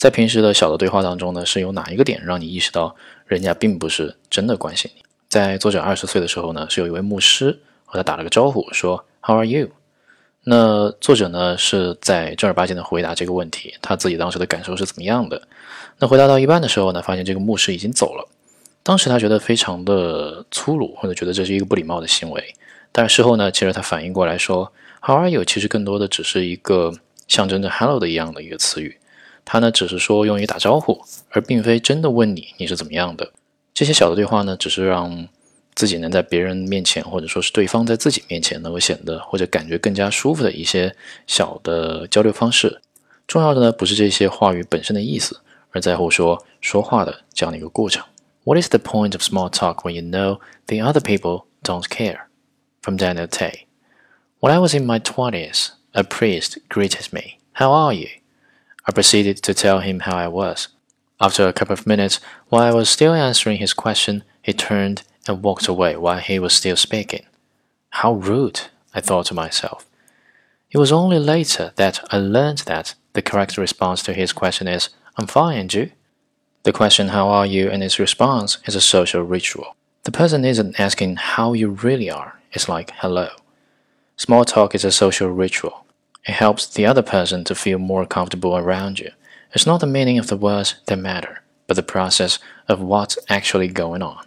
在平时的小的对话当中呢，是有哪一个点让你意识到人家并不是真的关心你？在作者二十岁的时候呢，是有一位牧师和他打了个招呼，说 “How are you？” 那作者呢是在正儿八经的回答这个问题，他自己当时的感受是怎么样的？那回答到一半的时候呢，发现这个牧师已经走了。当时他觉得非常的粗鲁，或者觉得这是一个不礼貌的行为。但是事后呢，其实他反应过来说，“How are you？” 其实更多的只是一个象征着 “hello” 的一样的一个词语。他呢只是说用于打招呼，而并非真的问你你是怎么样的。这些小的对话呢，只是让。自己能在别人面前，或者说是对方在自己面前，能够显得或者感觉更加舒服的一些小的交流方式。重要的呢，不是这些话语本身的意思，而在乎说说话的这样的一个过程。What is the point of small talk when you know the other people don't care? From Daniel Tay. When I was in my twenties, a priest greeted me. How are you? I proceeded to tell him how I was. After a couple of minutes, while I was still answering his question, he turned and walked away while he was still speaking. How rude, I thought to myself. It was only later that I learned that the correct response to his question is, I'm fine, and you? The question, How are you? and its response is a social ritual. The person isn't asking how you really are, it's like, hello. Small talk is a social ritual. It helps the other person to feel more comfortable around you. It's not the meaning of the words that matter, but the process of what's actually going on.